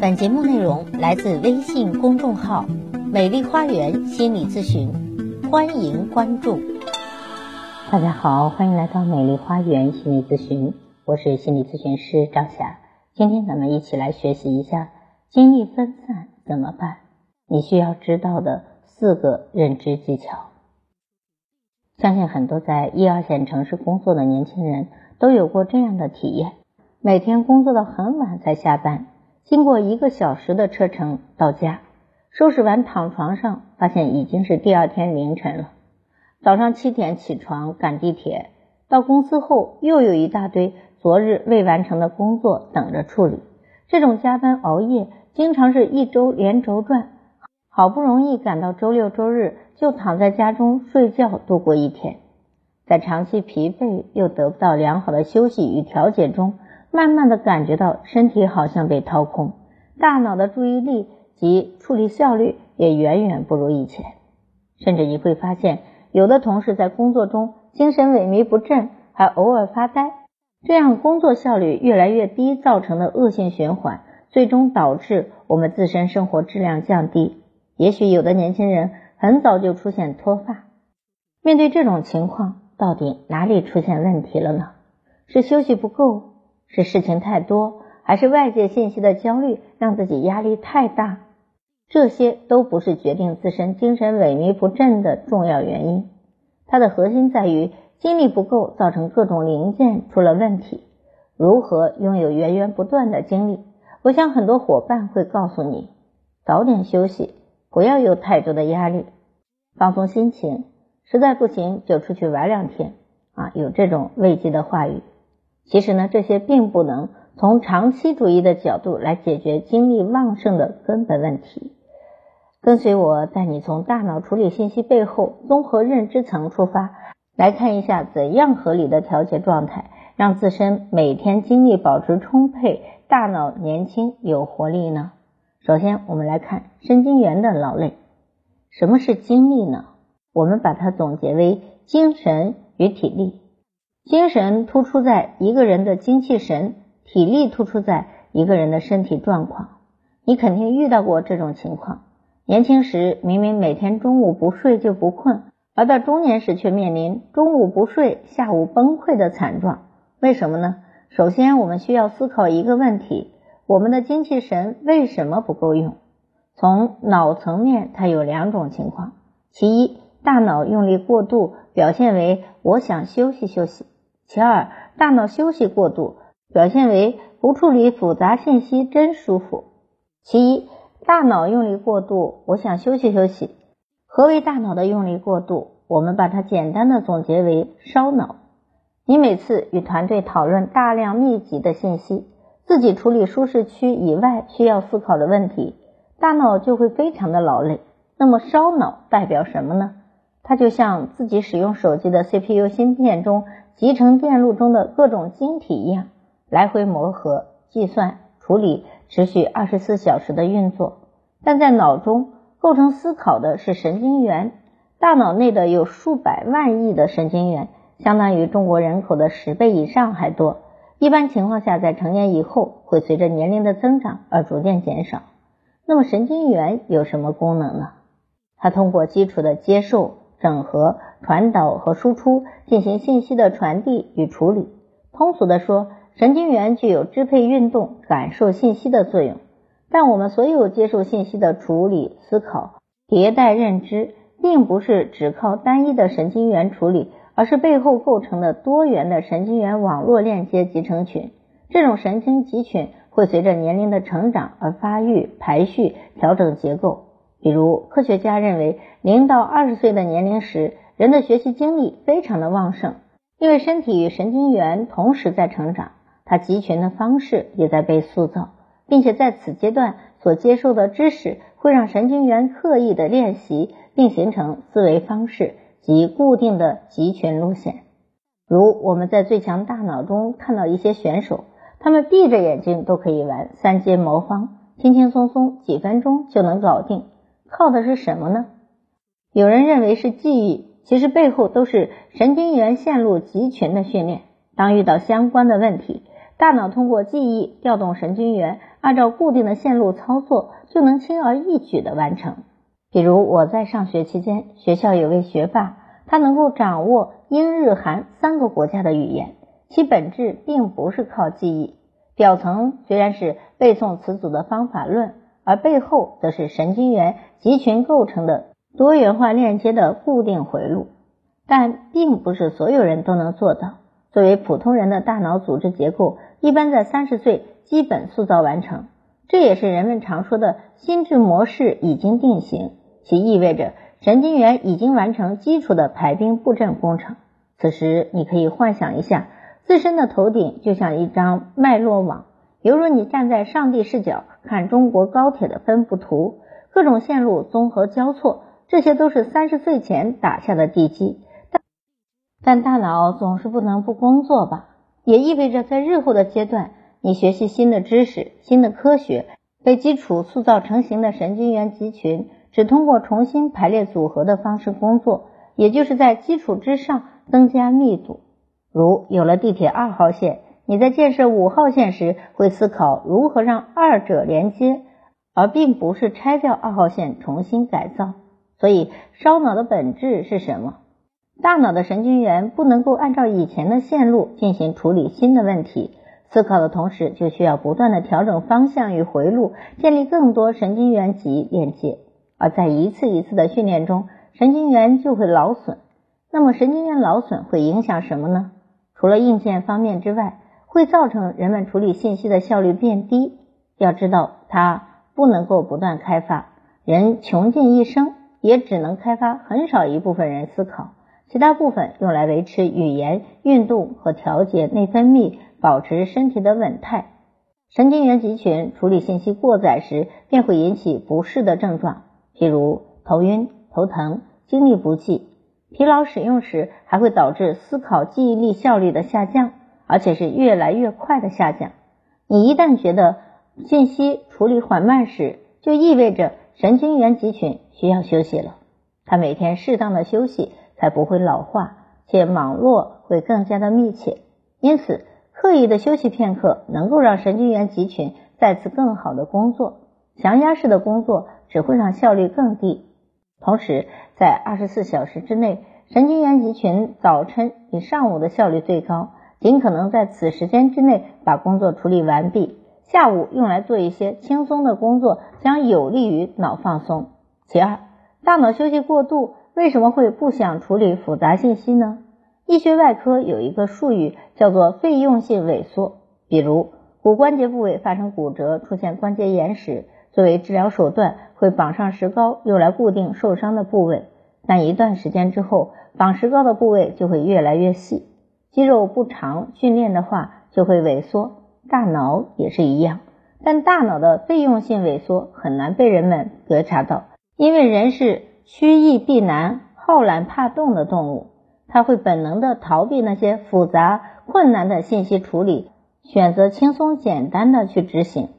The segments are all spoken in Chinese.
本节目内容来自微信公众号“美丽花园心理咨询”，欢迎关注。大家好，欢迎来到美丽花园心理咨询，我是心理咨询师赵霞。今天咱们一起来学习一下精力分散怎么办？你需要知道的四个认知技巧。相信很多在一二线城市工作的年轻人都有过这样的体验：每天工作到很晚才下班。经过一个小时的车程到家，收拾完躺床上，发现已经是第二天凌晨了。早上七点起床赶地铁，到公司后又有一大堆昨日未完成的工作等着处理。这种加班熬夜，经常是一周连轴转，好不容易赶到周六周日，就躺在家中睡觉度过一天。在长期疲惫又得不到良好的休息与调节中。慢慢的感觉到身体好像被掏空，大脑的注意力及处理效率也远远不如以前，甚至你会发现，有的同事在工作中精神萎靡不振，还偶尔发呆，这样工作效率越来越低造成的恶性循环，最终导致我们自身生活质量降低。也许有的年轻人很早就出现脱发，面对这种情况，到底哪里出现问题了呢？是休息不够？是事情太多，还是外界信息的焦虑让自己压力太大？这些都不是决定自身精神萎靡不振的重要原因。它的核心在于精力不够，造成各种零件出了问题。如何拥有源源不断的精力？我想很多伙伴会告诉你：早点休息，不要有太多的压力，放松心情，实在不行就出去玩两天啊！有这种慰藉的话语。其实呢，这些并不能从长期主义的角度来解决精力旺盛的根本问题。跟随我带你从大脑处理信息背后综合认知层出发，来看一下怎样合理的调节状态，让自身每天精力保持充沛，大脑年轻有活力呢？首先，我们来看神经元的劳累。什么是精力呢？我们把它总结为精神与体力。精神突出在一个人的精气神，体力突出在一个人的身体状况。你肯定遇到过这种情况：年轻时明明每天中午不睡就不困，而到中年时却面临中午不睡，下午崩溃的惨状。为什么呢？首先，我们需要思考一个问题：我们的精气神为什么不够用？从脑层面，它有两种情况：其一，大脑用力过度，表现为我想休息休息。其二，大脑休息过度，表现为不处理复杂信息真舒服。其一，大脑用力过度，我想休息休息。何为大脑的用力过度？我们把它简单的总结为烧脑。你每次与团队讨论大量密集的信息，自己处理舒适区以外需要思考的问题，大脑就会非常的劳累。那么烧脑代表什么呢？它就像自己使用手机的 CPU 芯片中。集成电路中的各种晶体一样，来回磨合、计算、处理，持续二十四小时的运作。但在脑中构成思考的是神经元，大脑内的有数百万亿的神经元，相当于中国人口的十倍以上还多。一般情况下，在成年以后会随着年龄的增长而逐渐减少。那么神经元有什么功能呢？它通过基础的接受。整合、传导和输出进行信息的传递与处理。通俗的说，神经元具有支配运动、感受信息的作用。但我们所有接受信息的处理、思考、迭代认知，并不是只靠单一的神经元处理，而是背后构成的多元的神经元网络链接集成群。这种神经集群会随着年龄的成长而发育、排序、调整结构。比如，科学家认为，零到二十岁的年龄时，人的学习精力非常的旺盛，因为身体与神经元同时在成长，它集群的方式也在被塑造，并且在此阶段所接受的知识会让神经元刻意的练习，并形成思维方式及固定的集群路线。如我们在最强大脑中看到一些选手，他们闭着眼睛都可以玩三阶魔方，轻轻松松几分钟就能搞定。靠的是什么呢？有人认为是记忆，其实背后都是神经元线路集群的训练。当遇到相关的问题，大脑通过记忆调动神经元，按照固定的线路操作，就能轻而易举的完成。比如我在上学期间，学校有位学霸，他能够掌握英、日、韩三个国家的语言，其本质并不是靠记忆，表层虽然是背诵词组的方法论，而背后则是神经元集群构成的多元化链接的固定回路。但并不是所有人都能做到。作为普通人的大脑组织结构，一般在三十岁基本塑造完成，这也是人们常说的心智模式已经定型，其意味着神经元已经完成基础的排兵布阵工程。此时，你可以幻想一下，自身的头顶就像一张脉络网，犹如你站在上帝视角看中国高铁的分布图，各种线路综合交错，这些都是三十岁前打下的地基。但但大脑总是不能不工作吧？也意味着在日后的阶段，你学习新的知识、新的科学，被基础塑造成型的神经元集群，只通过重新排列组合的方式工作，也就是在基础之上增加密度。如有了地铁二号线，你在建设五号线时，会思考如何让二者连接，而并不是拆掉二号线重新改造。所以，烧脑的本质是什么？大脑的神经元不能够按照以前的线路进行处理新的问题，思考的同时就需要不断的调整方向与回路，建立更多神经元级链接。而在一次一次的训练中，神经元就会劳损。那么神经元劳损会影响什么呢？除了硬件方面之外，会造成人们处理信息的效率变低。要知道，它不能够不断开发，人穷尽一生也只能开发很少一部分人思考。其他部分用来维持语言、运动和调节内分泌，保持身体的稳态。神经元集群处理信息过载时，便会引起不适的症状，譬如头晕、头疼、精力不济。疲劳使用时，还会导致思考记忆力效率的下降，而且是越来越快的下降。你一旦觉得信息处理缓慢时，就意味着神经元集群需要休息了。他每天适当的休息。才不会老化，且网络会更加的密切。因此，刻意的休息片刻，能够让神经元集群再次更好的工作。强压式的工作只会让效率更低。同时，在二十四小时之内，神经元集群早晨比上午的效率最高，尽可能在此时间之内把工作处理完毕。下午用来做一些轻松的工作，将有利于脑放松。其二，大脑休息过度。为什么会不想处理复杂信息呢？医学外科有一个术语叫做费用性萎缩。比如骨关节部位发生骨折、出现关节炎时，作为治疗手段会绑上石膏，用来固定受伤的部位。但一段时间之后，绑石膏的部位就会越来越细，肌肉不常训练的话就会萎缩。大脑也是一样，但大脑的费用性萎缩很难被人们觉察到，因为人是。趋易避难、好懒怕动的动物，它会本能的逃避那些复杂困难的信息处理，选择轻松简单的去执行。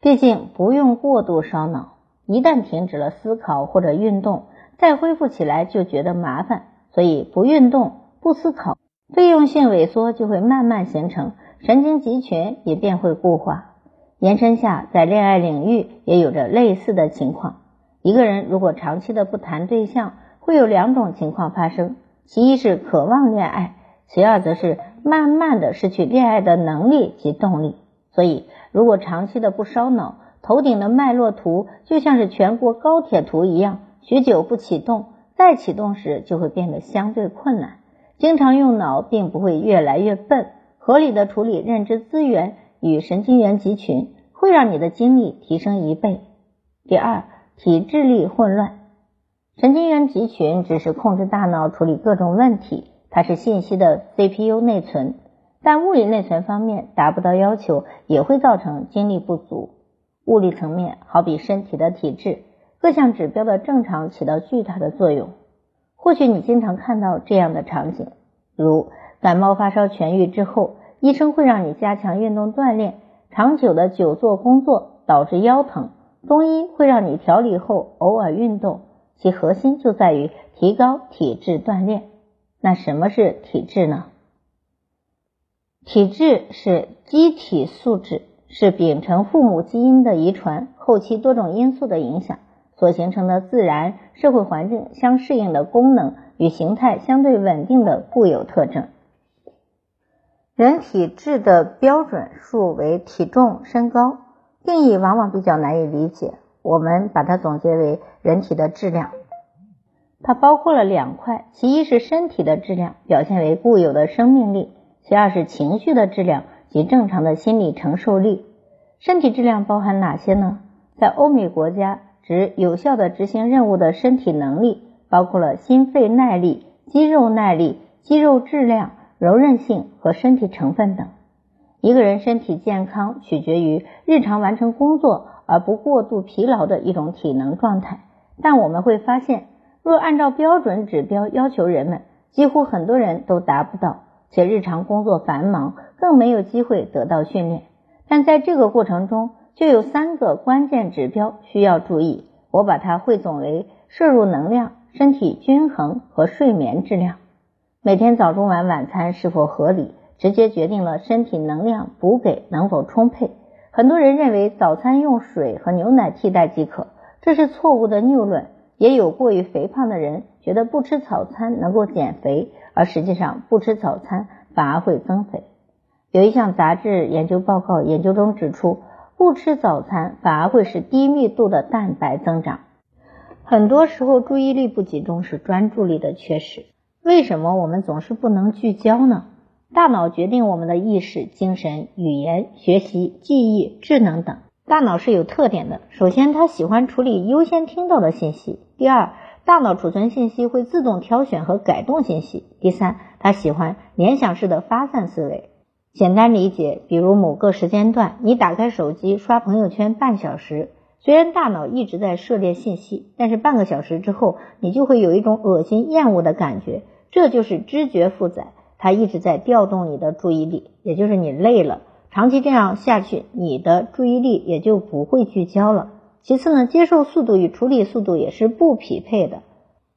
毕竟不用过度烧脑，一旦停止了思考或者运动，再恢复起来就觉得麻烦。所以不运动、不思考，费用性萎缩就会慢慢形成，神经集群也便会固化。延伸下，在恋爱领域也有着类似的情况。一个人如果长期的不谈对象，会有两种情况发生：其一是渴望恋爱，其二则是慢慢的失去恋爱的能力及动力。所以，如果长期的不烧脑，头顶的脉络图就像是全国高铁图一样，许久不启动，再启动时就会变得相对困难。经常用脑，并不会越来越笨。合理的处理认知资源与神经元集群，会让你的精力提升一倍。第二。体智力混乱，神经元集群只是控制大脑处理各种问题，它是信息的 CPU 内存，但物理内存方面达不到要求，也会造成精力不足。物理层面好比身体的体质，各项指标的正常起到巨大的作用。或许你经常看到这样的场景，如感冒发烧痊愈之后，医生会让你加强运动锻炼，长久的久坐工作导致腰疼。中医会让你调理后偶尔运动，其核心就在于提高体质锻炼。那什么是体质呢？体质是机体素质，是秉承父母基因的遗传，后期多种因素的影响所形成的自然社会环境相适应的功能与形态相对稳定的固有特征。人体质的标准数为体重、身高，定义往往比较难以理解。我们把它总结为人体的质量。它包括了两块，其一是身体的质量，表现为固有的生命力；其二是情绪的质量及正常的心理承受力。身体质量包含哪些呢？在欧美国家，指有效的执行任务的身体能力，包括了心肺耐力、肌肉耐力、肌肉质量。柔韧性和身体成分等。一个人身体健康取决于日常完成工作而不过度疲劳的一种体能状态。但我们会发现，若按照标准指标要求人们，几乎很多人都达不到，且日常工作繁忙，更没有机会得到训练。但在这个过程中，就有三个关键指标需要注意，我把它汇总为摄入能量、身体均衡和睡眠质量。每天早中晚晚餐是否合理，直接决定了身体能量补给能否充沛。很多人认为早餐用水和牛奶替代即可，这是错误的谬论。也有过于肥胖的人觉得不吃早餐能够减肥，而实际上不吃早餐反而会增肥。有一项杂志研究报告研究中指出，不吃早餐反而会使低密度的蛋白增长。很多时候，注意力不集中是专注力的缺失。为什么我们总是不能聚焦呢？大脑决定我们的意识、精神、语言、学习、记忆、智能等。大脑是有特点的。首先，它喜欢处理优先听到的信息；第二，大脑储存信息会自动挑选和改动信息；第三，它喜欢联想式的发散思维。简单理解，比如某个时间段，你打开手机刷朋友圈半小时。虽然大脑一直在涉猎信息，但是半个小时之后，你就会有一种恶心厌恶的感觉，这就是知觉负载，它一直在调动你的注意力，也就是你累了。长期这样下去，你的注意力也就不会聚焦了。其次呢，接受速度与处理速度也是不匹配的。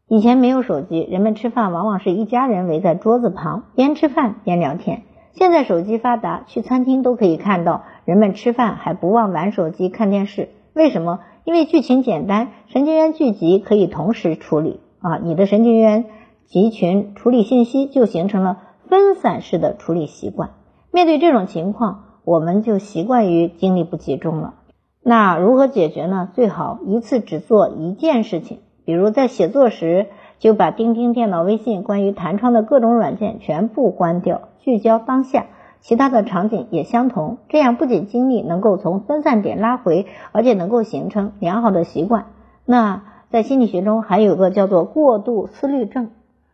以前没有手机，人们吃饭往往是一家人围在桌子旁，边吃饭边聊天。现在手机发达，去餐厅都可以看到人们吃饭还不忘玩手机看电视。为什么？因为剧情简单，神经元聚集可以同时处理啊，你的神经元集群处理信息就形成了分散式的处理习惯。面对这种情况，我们就习惯于精力不集中了。那如何解决呢？最好一次只做一件事情，比如在写作时就把钉钉、电脑、微信、关于弹窗的各种软件全部关掉，聚焦当下。其他的场景也相同，这样不仅精力能够从分散点拉回，而且能够形成良好的习惯。那在心理学中还有个叫做过度思虑症。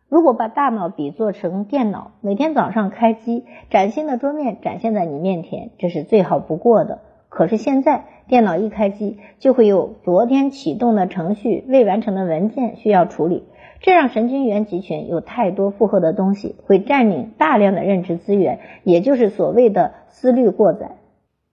如果把大脑比作成电脑，每天早上开机，崭新的桌面展现在你面前，这是最好不过的。可是现在电脑一开机，就会有昨天启动的程序、未完成的文件需要处理。这让神经元集群有太多负荷的东西，会占领大量的认知资源，也就是所谓的思虑过载。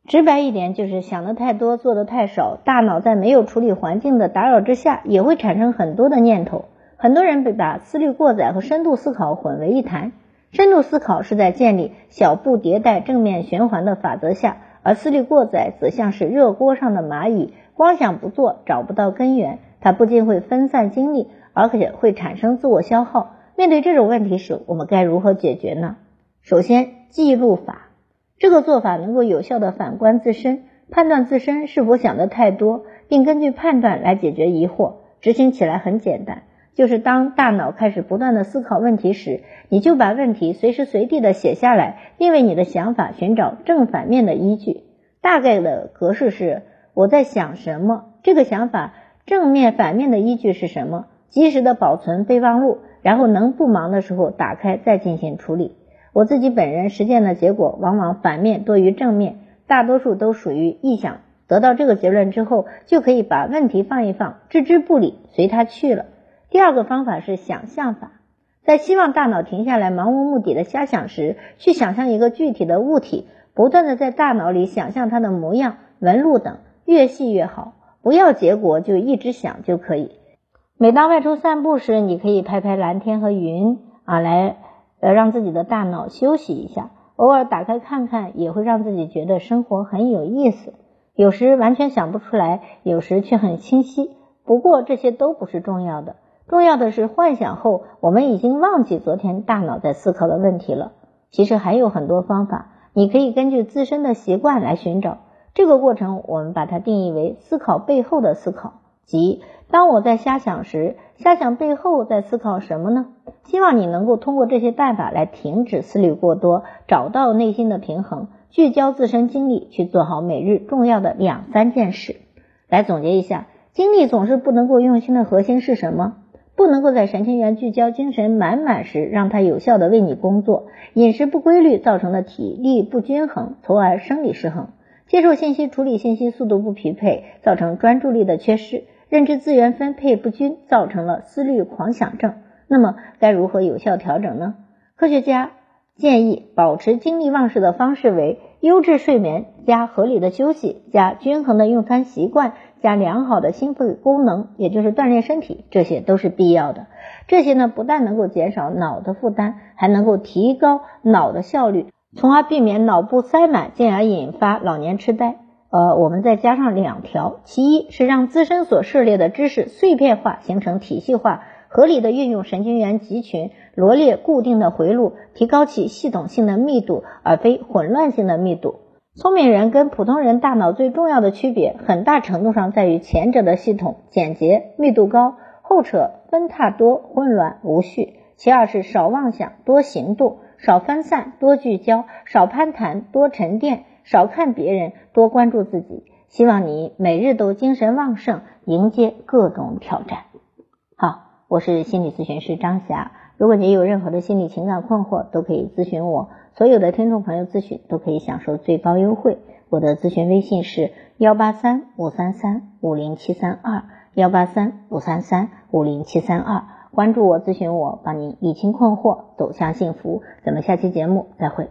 直白一点，就是想的太多，做的太少。大脑在没有处理环境的打扰之下，也会产生很多的念头。很多人被把思虑过载和深度思考混为一谈。深度思考是在建立小步迭代、正面循环的法则下，而思虑过载则像是热锅上的蚂蚁，光想不做，找不到根源。它不仅会分散精力。而且会产生自我消耗。面对这种问题时，我们该如何解决呢？首先，记录法这个做法能够有效的反观自身，判断自身是否想的太多，并根据判断来解决疑惑。执行起来很简单，就是当大脑开始不断的思考问题时，你就把问题随时随地的写下来，并为你的想法寻找正反面的依据。大概的格式是：我在想什么？这个想法正面、反面的依据是什么？及时的保存备忘录，然后能不忙的时候打开再进行处理。我自己本人实践的结果往往反面多于正面，大多数都属于臆想。得到这个结论之后，就可以把问题放一放，置之不理，随它去了。第二个方法是想象法，在希望大脑停下来盲无目的的瞎想时，去想象一个具体的物体，不断的在大脑里想象它的模样、纹路等，越细越好。不要结果就一直想就可以。每当外出散步时，你可以拍拍蓝天和云啊，来呃让自己的大脑休息一下。偶尔打开看看，也会让自己觉得生活很有意思。有时完全想不出来，有时却很清晰。不过这些都不是重要的，重要的是幻想后，我们已经忘记昨天大脑在思考的问题了。其实还有很多方法，你可以根据自身的习惯来寻找。这个过程，我们把它定义为思考背后的思考，即当我在瞎想时，瞎想背后在思考什么呢？希望你能够通过这些办法来停止思虑过多，找到内心的平衡。聚焦自身精力去做好每日重要的两三件事。来总结一下，精力总是不能够用心的核心是什么？不能够在神经元聚焦、精神满满时，让它有效的为你工作。饮食不规律造成的体力不均衡，从而生理失衡。接受信息、处理信息速度不匹配，造成专注力的缺失。认知资源分配不均，造成了思虑狂想症。那么该如何有效调整呢？科学家。建议保持精力旺盛的方式为优质睡眠加合理的休息加均衡的用餐习惯加良好的心肺功能，也就是锻炼身体，这些都是必要的。这些呢不但能够减少脑的负担，还能够提高脑的效率，从而避免脑部塞满，进而引发老年痴呆。呃，我们再加上两条，其一是让自身所涉猎的知识碎片化，形成体系化。合理的运用神经元集群，罗列固定的回路，提高其系统性的密度，而非混乱性的密度。聪明人跟普通人大脑最重要的区别，很大程度上在于前者的系统简洁、密度高，后者分叉多、混乱无序。其二是少妄想、多行动，少分散、多聚焦，少攀谈、多沉淀，少看别人、多关注自己。希望你每日都精神旺盛，迎接各种挑战。好。我是心理咨询师张霞，如果你有任何的心理情感困惑，都可以咨询我。所有的听众朋友咨询都可以享受最高优惠。我的咨询微信是幺八三五三三五零七三二幺八三五三三五零七三二，关注我，咨询我，帮你理清困惑，走向幸福。咱们下期节目再会。